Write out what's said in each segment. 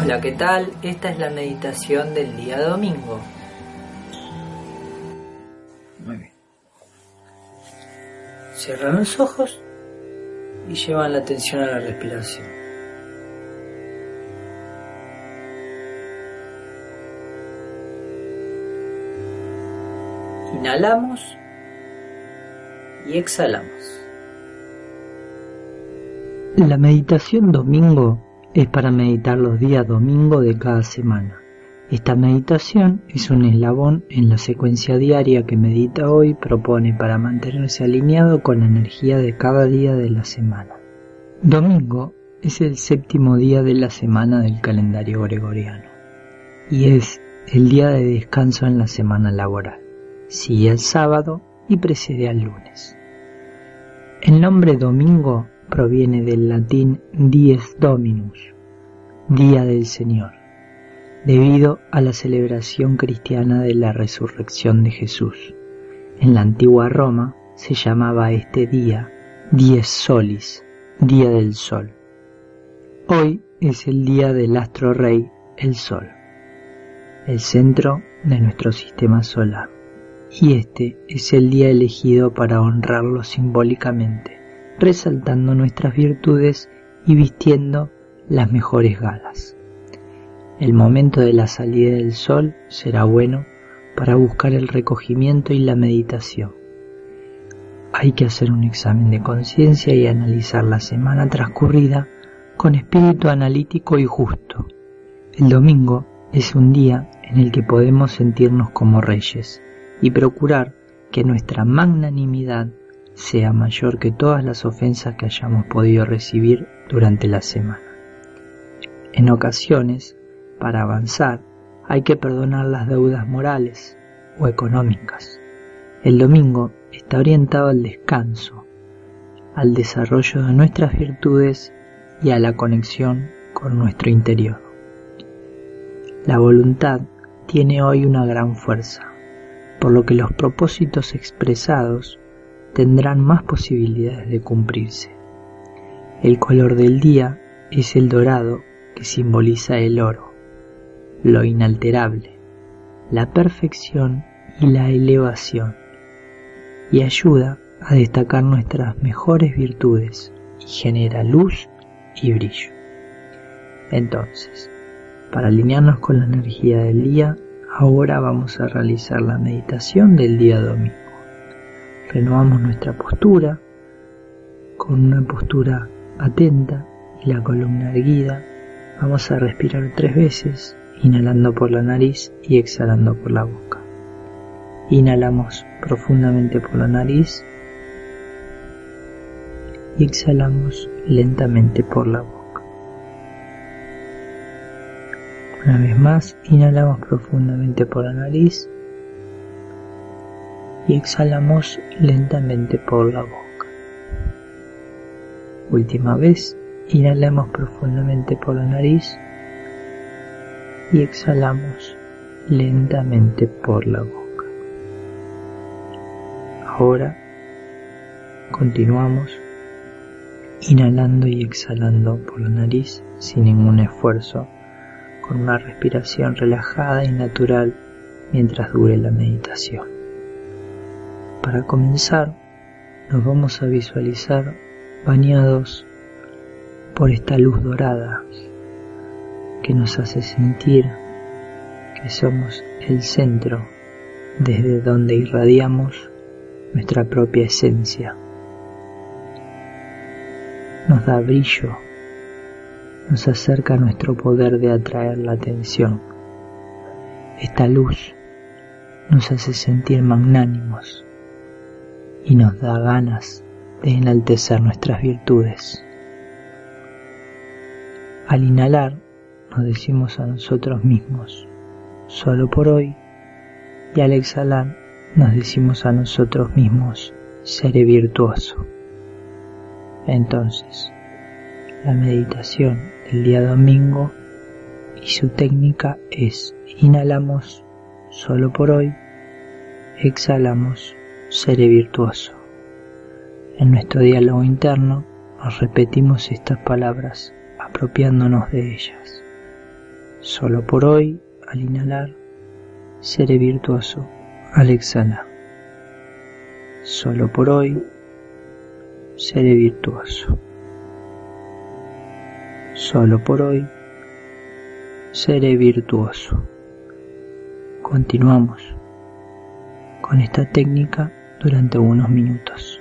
Hola, ¿qué tal? Esta es la meditación del día domingo. Muy bien. Cierran los ojos y llevan la atención a la respiración. Inhalamos y exhalamos. La meditación domingo es para meditar los días domingo de cada semana. Esta meditación es un eslabón en la secuencia diaria que Medita hoy propone para mantenerse alineado con la energía de cada día de la semana. Domingo es el séptimo día de la semana del calendario gregoriano y es el día de descanso en la semana laboral. Sigue el sábado y precede al lunes. El nombre domingo proviene del latín dies dominus, día del Señor, debido a la celebración cristiana de la resurrección de Jesús. En la antigua Roma se llamaba este día dies solis, día del sol. Hoy es el día del astro rey, el sol, el centro de nuestro sistema solar, y este es el día elegido para honrarlo simbólicamente resaltando nuestras virtudes y vistiendo las mejores galas. El momento de la salida del sol será bueno para buscar el recogimiento y la meditación. Hay que hacer un examen de conciencia y analizar la semana transcurrida con espíritu analítico y justo. El domingo es un día en el que podemos sentirnos como reyes y procurar que nuestra magnanimidad sea mayor que todas las ofensas que hayamos podido recibir durante la semana. En ocasiones, para avanzar, hay que perdonar las deudas morales o económicas. El domingo está orientado al descanso, al desarrollo de nuestras virtudes y a la conexión con nuestro interior. La voluntad tiene hoy una gran fuerza, por lo que los propósitos expresados tendrán más posibilidades de cumplirse. El color del día es el dorado que simboliza el oro, lo inalterable, la perfección y la elevación, y ayuda a destacar nuestras mejores virtudes y genera luz y brillo. Entonces, para alinearnos con la energía del día, ahora vamos a realizar la meditación del día domingo. Renovamos nuestra postura con una postura atenta y la columna erguida. Vamos a respirar tres veces, inhalando por la nariz y exhalando por la boca. Inhalamos profundamente por la nariz y exhalamos lentamente por la boca. Una vez más, inhalamos profundamente por la nariz y exhalamos lentamente por la boca. Última vez, inhalamos profundamente por la nariz y exhalamos lentamente por la boca. Ahora continuamos inhalando y exhalando por la nariz sin ningún esfuerzo, con una respiración relajada y natural mientras dure la meditación. Para comenzar, nos vamos a visualizar bañados por esta luz dorada que nos hace sentir que somos el centro desde donde irradiamos nuestra propia esencia. Nos da brillo, nos acerca a nuestro poder de atraer la atención. Esta luz nos hace sentir magnánimos, y nos da ganas de enaltecer nuestras virtudes. Al inhalar, nos decimos a nosotros mismos, solo por hoy, y al exhalar, nos decimos a nosotros mismos, seré virtuoso. Entonces, la meditación del día domingo y su técnica es inhalamos solo por hoy, exhalamos seré virtuoso. En nuestro diálogo interno nos repetimos estas palabras apropiándonos de ellas. Solo por hoy, al inhalar, seré virtuoso al exhalar. Solo por hoy, seré virtuoso. Solo por hoy, seré virtuoso. Continuamos con esta técnica durante unos minutos.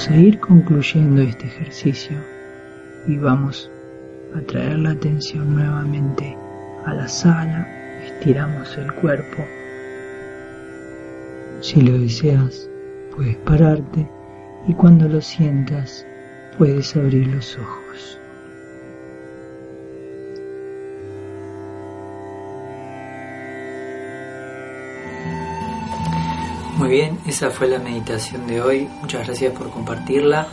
Vamos a ir concluyendo este ejercicio y vamos a traer la atención nuevamente a la sala, estiramos el cuerpo. Si lo deseas, puedes pararte y cuando lo sientas, puedes abrir los ojos. Muy bien, esa fue la meditación de hoy. Muchas gracias por compartirla.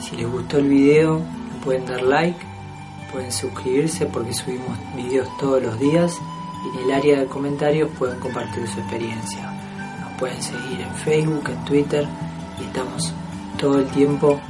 Si les gustó el video, pueden dar like, pueden suscribirse porque subimos videos todos los días y en el área de comentarios pueden compartir su experiencia. Nos pueden seguir en Facebook, en Twitter y estamos todo el tiempo